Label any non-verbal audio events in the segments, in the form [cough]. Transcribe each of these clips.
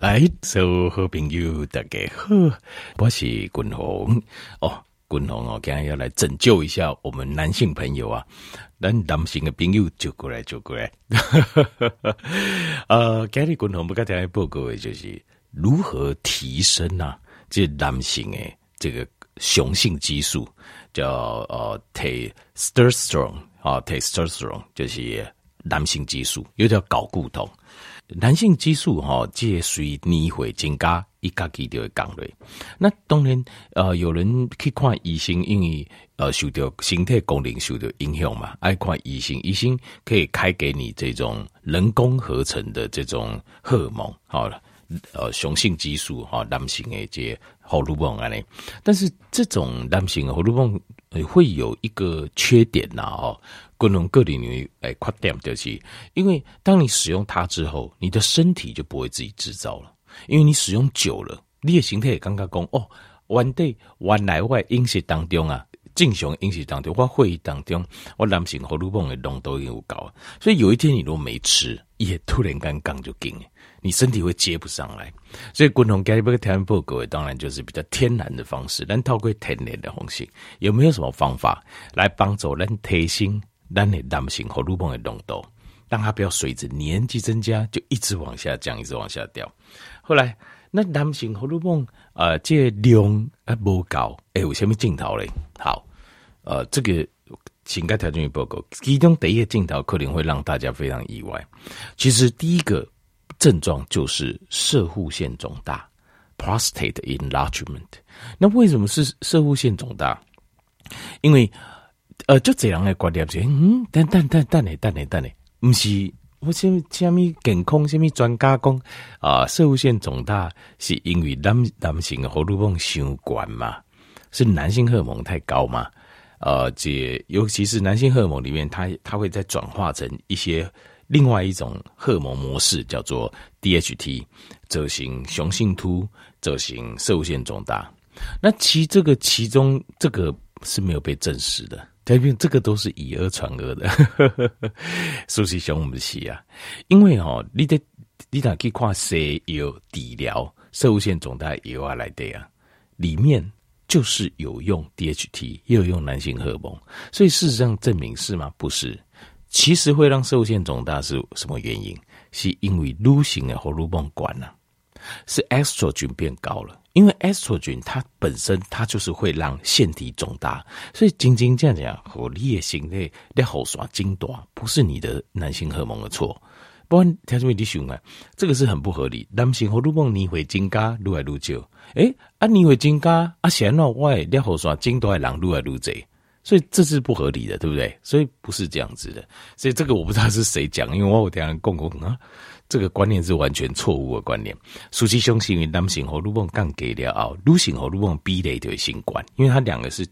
来，所有好朋友大家好，我是君鸿哦，君鸿哦，今天要来拯救一下我们男性朋友啊，咱男性的朋友就过来就过来。[laughs] 呃，今日君鸿不跟大家报告的就是如何提升啊，这男性的这个雄性激素叫呃 testosterone 啊 testosterone 就是男性激素，又叫睾固酮。男性激素哈，介随年会增加，一家己就会降落。那当然，呃，有人去看医生，因为呃受到身体功能受到影响嘛，爱看医生，医生可以开给你这种人工合成的这种荷尔蒙，好了，呃，雄性激素哈，男性的这荷尔蒙啊嘞。但是这种男性荷尔蒙会有一个缺点呐，哦。各种各领域诶，缺点就是，因为当你使用它之后，你的身体就不会自己制造了，因为你使用久了，你的形态也刚刚讲哦，原地原来我饮食当中啊，正常饮食当中，我会议当中，我男性荷尔蒙的浓度又高，所以有一天你如果没吃，也突然间杠就紧，你身体会接不上来，所以共同给这个天然报告，当然就是比较天然的方式，但透过天然的方式，有没有什么方法来帮助人提升？男的男性荷尔蒙的浓度，让它不要随着年纪增加就一直往下降，一直往下掉。后来，那男性荷尔蒙呃，这、量啊不高，哎，有什么镜头嘞？好，呃，这个情感条件报告，其中第一个镜头可能会让大家非常意外。其实第一个症状就是射护腺肿大 （prostate enlargement）。那为什么是射护腺肿大？因为呃，就这样的观点是，嗯，等等等等嘞，等嘞，等嘞，不是我什什么健康什么专家讲啊，摄护腺肿大是因为男男性荷尔蒙相关嘛？是男性荷尔蒙太高嘛？呃，这尤其是男性荷尔蒙里面，它它会再转化成一些另外一种荷尔蒙模式，叫做 DHT，造成雄性突，造成摄护腺肿大。那其这个其中这个是没有被证实的。这边这个都是以讹传讹的，熟悉熊我们的戏啊，因为哦，你得你得去看西药治疗摄护腺肿大药啊来的啊，里面就是有用 DHT，也有用男性荷尔蒙，所以事实上证明是吗？不是，其实会让摄护腺肿大是什么原因？是因为女性的荷尔蒙管了，是 estrogen 变高了。因为 estrogen 它本身它就是会让腺体肿大，所以晶晶这样讲，和你的心内你好耍精短，不是你的男性荷尔蒙的错。不然条件问题熊啊，这个是很不合理。男性荷尔蒙你会增加愈来愈少，诶，啊你会增加啊，显然我你好耍精短的人愈来愈多，所以这是不合理的，对不对？所以不是这样子的。所以这个我不知道是谁讲，因为我有听人讲过啊。这个观念是完全错误的观念。实际上是因为男性荷尔蒙降低了后，女性荷尔蒙比例就会相关，因为它两个是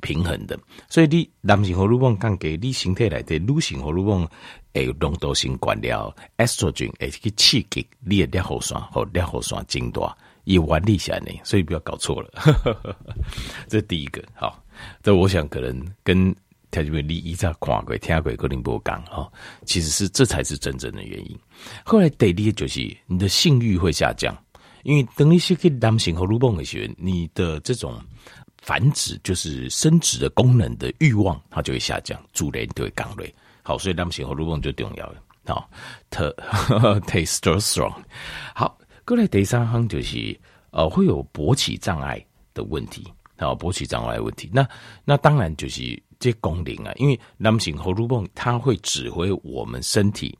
平衡的。所以你男性荷尔蒙降低，你身体内的女性荷尔蒙诶浓度相关了，estrogen 会去刺激你的尿酸和尿后酸增大，以原理下呢，所以不要搞错了。这第一个，好，这我想可能跟。他就会你一再看过、听过、可能不讲哈，其实是这才是真正的原因。后来第二就是你的性欲会下降，因为等你是给男性荷尔蒙的时候，你的这种繁殖就是生殖的功能的欲望，它就会下降，主人就会降落。好，所以男性荷尔蒙就重要了。好，特 [laughs] taste strong。好，过来第三行就是呃会有勃起障碍的问题，好，勃起障碍问题。那那当然就是。这功能啊，因为男性荷尔蒙它会指挥我们身体，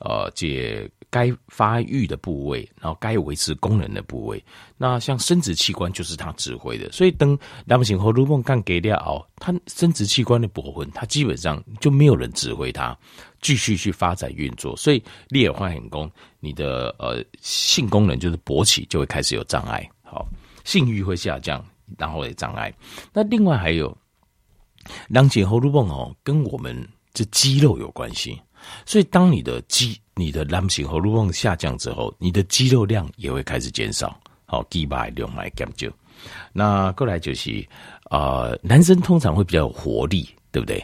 呃，这该发育的部位，然后该维持功能的部位。那像生殖器官就是它指挥的，所以等男性荷尔蒙干给掉哦，它生殖器官的部分，它基本上就没有人指挥它继续去发展运作。所以裂化很功，你的呃性功能就是勃起就会开始有障碍，好，性欲会下降，然后有障碍。那另外还有。男性荷尔蒙哦，跟我们这肌肉有关系，所以当你的肌、你的男性荷尔蒙下降之后，你的肌肉量也会开始减少，好，肌肉量来减少。那过来就是啊、男生通常会比较有活力，对不对？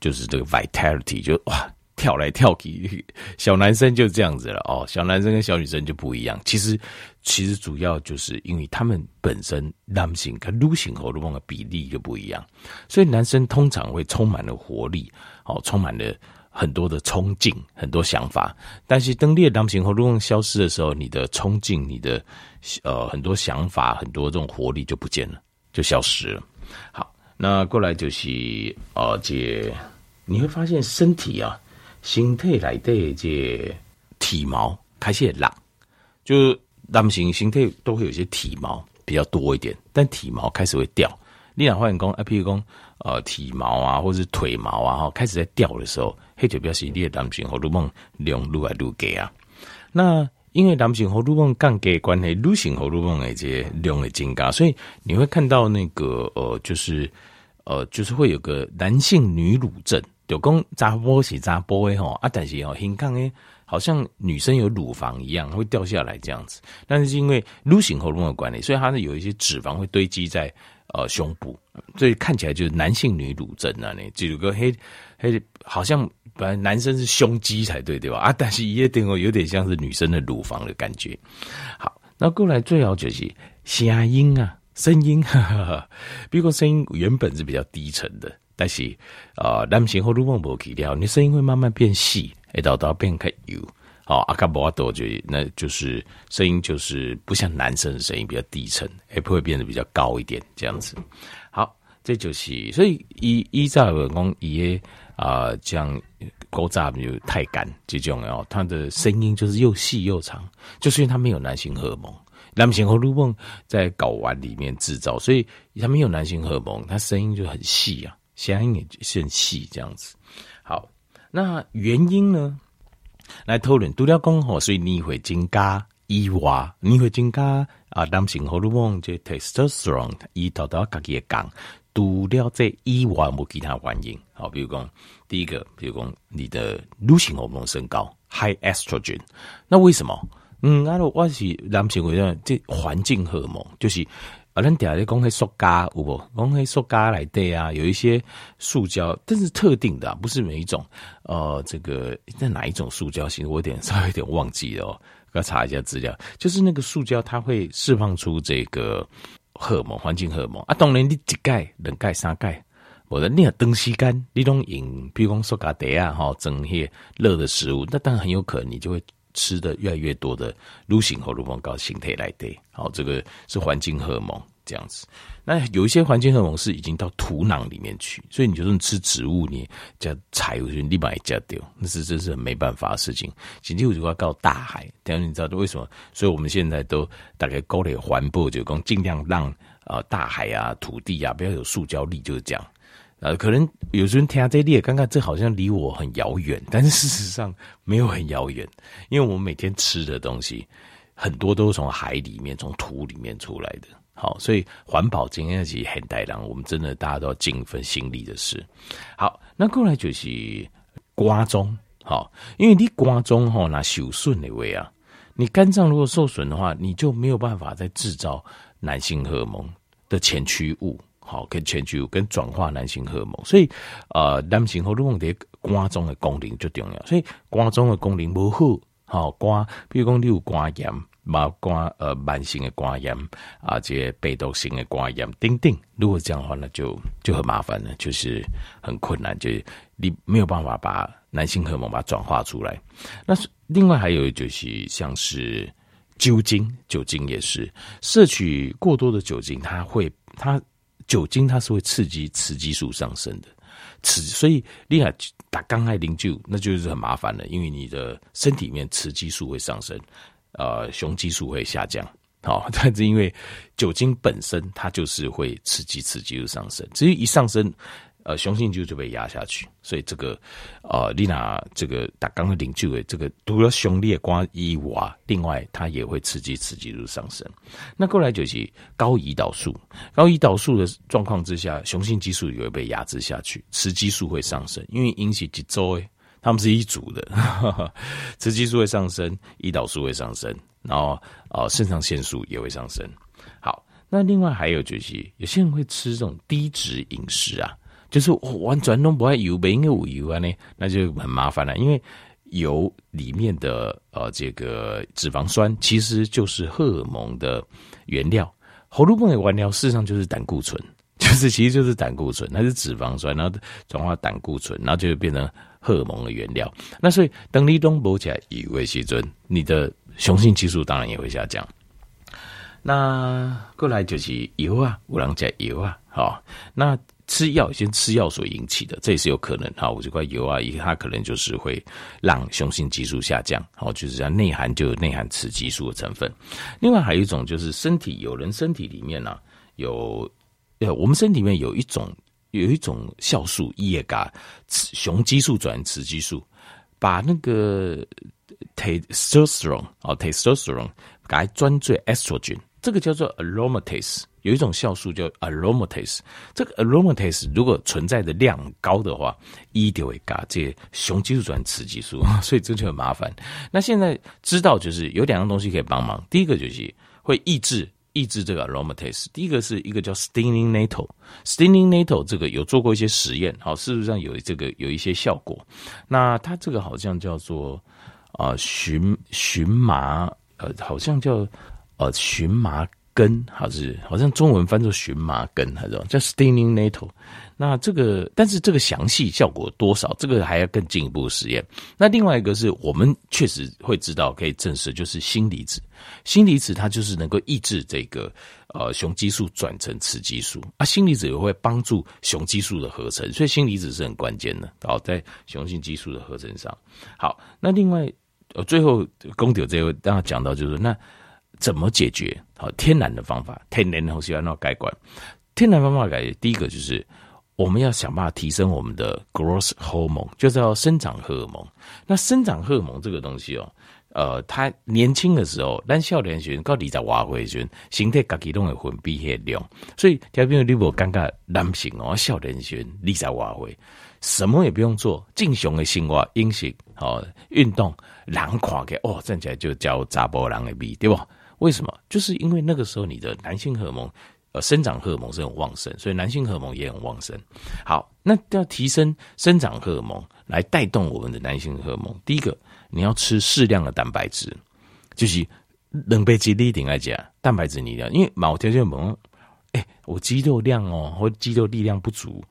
就是这个 vitality，就哇，跳来跳去，小男生就这样子了哦。小男生跟小女生就不一样。其实，其实主要就是因为他们本身男性跟女性荷尔蒙的比例就不一样，所以男生通常会充满了活力，哦，充满了很多的冲劲，很多想法。但是当你的男性荷尔蒙消失的时候，你的冲劲，你的呃很多想法，很多这种活力就不见了，就消失了。好，那过来就是呃，这你会发现身体啊。身体来的这体毛开始长，就男性身体都会有些体毛比较多一点，但体毛开始会掉。你俩发现讲啊，譬如讲呃体毛啊，或者是腿毛啊，哈，开始在掉的时候，那就表示你的男性荷尔蒙量愈来愈低啊。那因为男性荷尔蒙降低关系，女性荷尔蒙的这量会增加，所以你会看到那个呃，就是呃，就是会有个男性女乳症。有公扎波是扎波诶吼啊，但是哦，很抗诶，好像女生有乳房一样会掉下来这样子。但是因为女性荷尔蒙的关系，所以它呢有一些脂肪会堆积在呃胸部，所以看起来就是男性女乳症那里，就有个黑黑，好像本来男生是胸肌才对，对吧？啊，[laughs] 但是一夜定哦，有点像是女生的乳房的感觉。好，那过来最好就是声音啊，声音，哈哈哈，比如说声音原本是比较低沉的。但是，啊，男性荷尔蒙不去掉，你声音会慢慢变细，会到到变开油。好，阿卡博多就那就是声音就是不像男生的声音比较低沉，也不会变得比较高一点这样子。好，这就是所以依依照讲伊啊，这样高炸就太干这种哦，他的声音就是又细又长，就是因为他没有男性荷尔蒙，男性荷尔蒙在睾丸里面制造，所以他没有男性荷尔蒙，他声音就很细啊。声音也是很细，这样子。好，那原因呢？来讨论。除了讲吼，所以你会增加以外，你会增加啊，男性荷尔蒙这 testosterone，伊到到家己讲。除了这以外，无其他原因。好，比如讲第一个，比如讲你的女性荷尔蒙升高，high estrogen。那为什么？嗯，那我是男性为什这环境荷尔蒙就是。啊，咱底下咧讲迄塑胶有无？讲迄塑胶来对啊，有一些塑胶，但是特定的，不是每一种。呃，这个在哪一种塑胶型？我有点 [laughs] 稍微有点忘记了哦，要查一下资料。就是那个塑胶，它会释放出这个荷尔蒙，环境荷尔蒙啊。当然，你一盖、两盖、三钙，我的你长时间你拢饮，比如讲塑胶袋啊，哈，整些热的食物，那当然很有可能你就会。吃的越来越多的女性荷尔蒙高形态来的，好，这个是环境荷尔蒙这样子。那有一些环境荷尔蒙是已经到土壤里面去，所以你就算吃植物，你加柴，我觉得立马也加掉，那是真是很没办法的事情。紧接着就要告大海，等下你知道为什么？所以我们现在都大概搞点环保，就讲尽量让啊、大海啊、土地啊不要有塑胶粒，就是这样。呃，可能有时候听这列，刚刚这好像离我很遥远，但是事实上没有很遥远，因为我们每天吃的东西很多都是从海里面、从土里面出来的。好，所以环保今天其实很带量，我们真的大家都要尽一份心力的事。好，那过来就是瓜中，好，因为你瓜中哈那受损的位啊，你肝脏如果受损的话，你就没有办法再制造男性荷尔蒙的前驱物。好，跟前驱跟转化男性荷尔蒙，所以呃，男性荷尔蒙的肝脏的功能就重要。所以肝脏的功能不好，好肝，比如讲你有肝炎，嘛肝呃慢性的肝炎啊，这些被动性的肝炎，等等。如果这样的话，那就就很麻烦了，就是很困难，就是你没有办法把男性荷尔蒙把它转化出来。那是另外还有就是像是酒精，酒精也是摄取过多的酒精，它会它。酒精它是会刺激雌激素上升的，雌所以厉害打刚爱啉酒，那就是很麻烦了，因为你的身体里面雌激素会上升，呃，雄激素会下降。好，[laughs] 但是因为酒精本身它就是会刺激雌激素上升，至于一上升。呃，雄性就就被压下去，所以这个，呃，丽娜这个打刚的领就诶，这个除了雄烈瓜以外，另外它也会刺激雌激素上升。那过来就是高胰岛素，高胰岛素的状况之下，雄性激素也会被压制下去，雌激素会上升，因为引起几周诶，他们是一组的，[laughs] 雌激素会上升，胰岛素会上升，然后呃，肾上腺素也会上升。好，那另外还有就是有些人会吃这种低脂饮食啊。就是完全都不爱油，没应该有油啊呢，那就很麻烦了。因为油里面的呃这个脂肪酸其实就是荷尔蒙的原料，荷尔蒙的原料事实上就是胆固醇，[laughs] 就是其实就是胆固醇，它是脂肪酸，然后转化胆固醇，然后就变成荷尔蒙的原料。那所以等你都补起来油的时候，你的雄性激素当然也会下降。那过来就是油啊，有人讲油啊，好，那吃药先吃药所引起的，这也是有可能。哈，我这块油啊，它可能就是会让雄性激素下降，好，就是这样内含就有内含雌激素的成分。另外还有一种就是身体有人身体里面呢、有，呃，我们身体里面有一种有一种酵素，也嘎雄激素转雌激素，把那个 testosterone 哦 testosterone 改专做 estrogen。这个叫做 aromatase，有一种酵素叫 aromatase。这个 aromatase 如果存在的量高的话，一定会嘎这雄激素转雌激素，[laughs] 所以这就很麻烦。那现在知道就是有两样东西可以帮忙，第一个就是会抑制抑制这个 aromatase。第一个是一个叫 stinging nettle，stinging nettle 这个有做过一些实验，好，事实上有这个有一些效果。那它这个好像叫做啊荨荨麻，呃，好像叫。呃，荨麻根，还是好像中文翻作荨麻根，还是叫 stinging nettle。那这个，但是这个详细效果多少，这个还要更进一步实验。那另外一个是我们确实会知道，可以证实，就是锌离子。锌离子它就是能够抑制这个呃雄激素转成雌激素啊，锌离子也会帮助雄激素的合成，所以锌离子是很关键的。好，在雄性激素的合成上。好，那另外呃最后公牛这位刚刚讲到就是那。怎么解决？好，天然的方法，天然的东西要那改观。天然方法改，第一个就是我们要想办法提升我们的 growth hormone，就是要生长荷尔蒙。那生长荷尔蒙这个东西哦，呃，他年轻的时候，但少年时到底在挖回去，形态自己都会分泌些量。所以，条边你无尴尬，男性哦，少年时你在挖回，什么也不用做，正常的生活、饮食、哦运动，人看起来哦，站起来就叫查甫人的美，对不？为什么？就是因为那个时候你的男性荷尔蒙，呃，生长荷尔蒙是很旺盛，所以男性荷尔蒙也很旺盛。好，那要提升生长荷尔蒙来带动我们的男性荷尔蒙，第一个你要吃适量的蛋白质，就是冷被激励一点来讲，蛋白质你要，因为某条件猛，哎，我肌肉量哦，或肌肉力量不足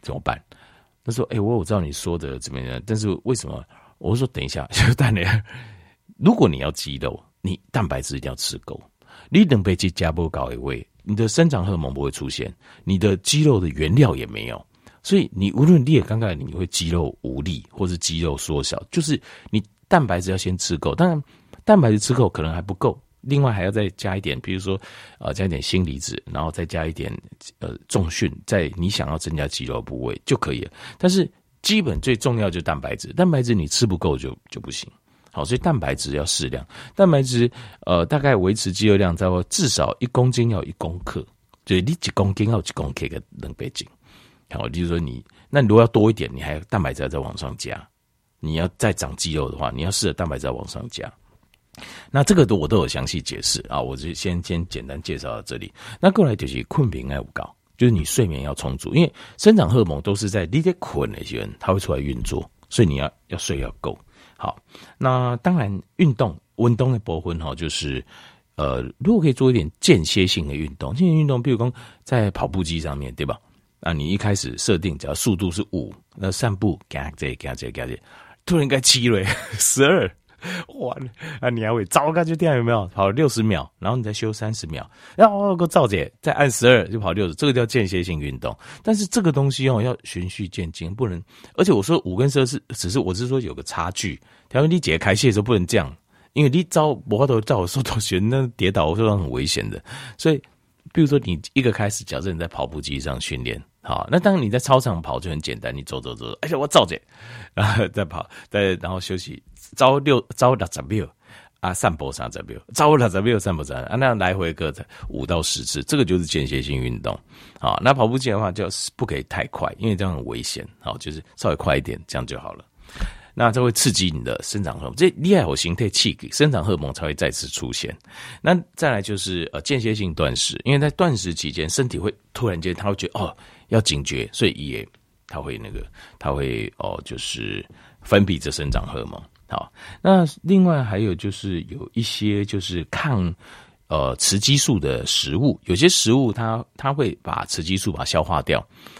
怎么办？他说，哎，我我知道你说的怎么样，但是为什么？我说等一下，[laughs] 就蛋呢？如果你要肌肉。你蛋白质一定要吃够，你等被去加波搞一位，你的生长荷尔蒙不会出现，你的肌肉的原料也没有，所以你无论你也刚刚你会肌肉无力或是肌肉缩小，就是你蛋白质要先吃够，当然蛋白质吃够可能还不够，另外还要再加一点，比如说呃加一点锌离子，然后再加一点呃重训，在你想要增加肌肉部位就可以了。但是基本最重要就是蛋白质，蛋白质你吃不够就就不行。好，所以蛋白质要适量。蛋白质，呃，大概维持肌肉量在至少一公斤要一公克，就是你几公斤要几公克的能倍斤。好，就是说你，那如果要多一点，你还蛋白质要再往上加。你要再长肌肉的话，你要试着蛋白质往上加。那这个都我都有详细解释啊，我就先先简单介绍到这里。那过来就是困眠要高，就是你睡眠要充足，因为生长荷尔蒙都是在你在困的时候，它会出来运作，所以你要要睡要够。好，那当然运动温动的部分哈，就是呃，如果可以做一点间歇性的运动，间歇运动，比如说在跑步机上面对吧？那你一开始设定只要速度是五，那散步嘎这嘎这嘎这，突然该七了，十二。[laughs] 哇，啊，你还会糟糕就这样有没有？跑六十秒，然后你再休三十秒，然后个赵姐再按十二就跑六十，这个叫间歇性运动。但是这个东西哦要循序渐进，不能。而且我说五跟十二是只是我是说有个差距。条件你解开线的时候不能这样，因为你招摩托照我说到学那跌倒，我说很危险的。所以，比如说你一个开始，假设你在跑步机上训练，好，那当你在操场跑就很简单，你走走走，而且我赵姐，然后再跑，再然后休息。朝六朝六十秒啊，散步三十秒，朝六十秒散步三啊，那样来回个五到十次，这个就是间歇性运动。好，那跑步机的话，就是不可以太快，因为这样很危险。好，就是稍微快一点，这样就好了。那这会刺激你的生长荷，这厉害有形态气给生长荷尔蒙才会再次出现。那再来就是呃间歇性断食，因为在断食期间，身体会突然间他会觉得哦要警觉，所以也他会那个，他会哦，就是分泌这生长荷尔蒙。好，那另外还有就是有一些就是抗呃雌激素的食物，有些食物它它会把雌激素把它消化掉，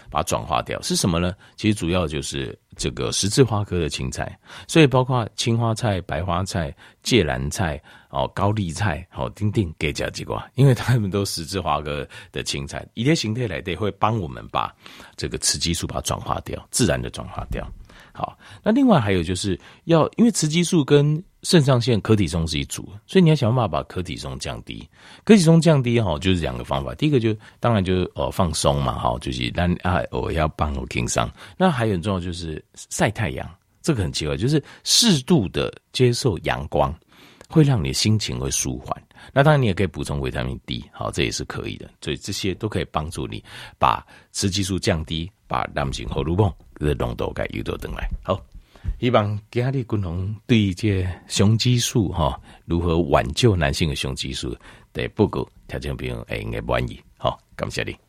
把它转化掉，是什么呢？其实主要就是这个十字花科的青菜，所以包括青花菜、白花菜、芥蓝菜、哦高丽菜、哦丁丁、给甲鸡瓜，因为它们都十字花科的青菜，一些形态来的会帮我们把这个雌激素把它转化掉，自然的转化掉。好，那另外还有就是要，因为雌激素跟肾上腺、可体松是一组，所以你要想办法把可体松降低。可体松降低哈，就是两个方法。第一个就当然就是呃放松嘛，哈，就是让啊我要帮我轻松。那还有很重要就是晒太阳，这个很奇怪，就是适度的接受阳光，会让你的心情会舒缓。那当然你也可以补充维他命 D，好，这也是可以的。所以这些都可以帮助你把雌激素降低，把男性荷尔蒙的浓度给诱导回来。好。希望今日共同对这雄激素哈，如何挽救男性的雄激素的报告，条件朋友会应该满意。好，感谢你。